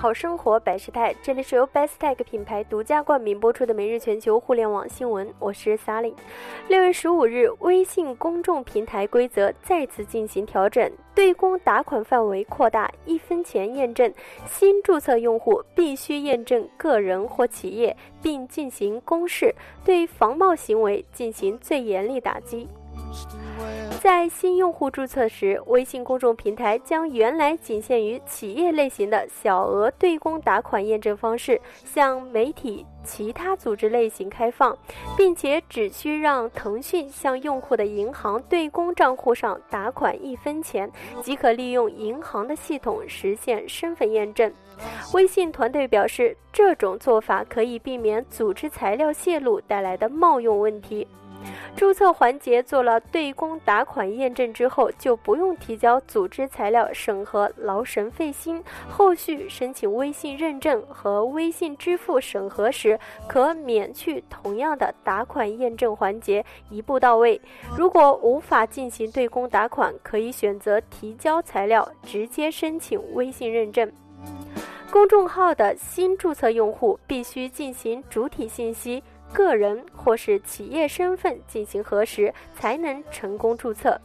好生活百事态，这里是由 Bestech 品牌独家冠名播出的每日全球互联网新闻，我是 Sally。六月十五日，微信公众平台规则再次进行调整，对公打款范围扩大，一分钱验证，新注册用户必须验证个人或企业，并进行公示，对防冒行为进行最严厉打击。在新用户注册时，微信公众平台将原来仅限于企业类型的小额对公打款验证方式向媒体、其他组织类型开放，并且只需让腾讯向用户的银行对公账户上打款一分钱，即可利用银行的系统实现身份验证。微信团队表示，这种做法可以避免组织材料泄露带来的冒用问题。注册环节做了对公打款验证之后，就不用提交组织材料审核，劳神费心。后续申请微信认证和微信支付审核时，可免去同样的打款验证环节，一步到位。如果无法进行对公打款，可以选择提交材料，直接申请微信认证。公众号的新注册用户必须进行主体信息。个人或是企业身份进行核实，才能成功注册。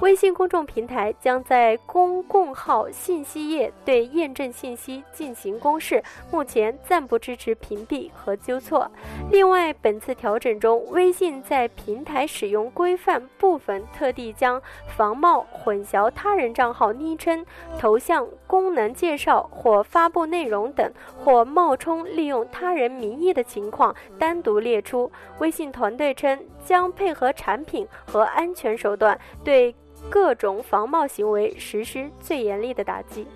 微信公众平台将在公共号信息页对验证信息进行公示，目前暂不支持屏蔽和纠错。另外，本次调整中，微信在平台使用规范部分特地将防冒、混淆他人账号昵称、头像、功能介绍或发布内容等，或冒充利用他人名义的情况单独列列出微信团队称，将配合产品和安全手段，对各种防冒行为实施最严厉的打击。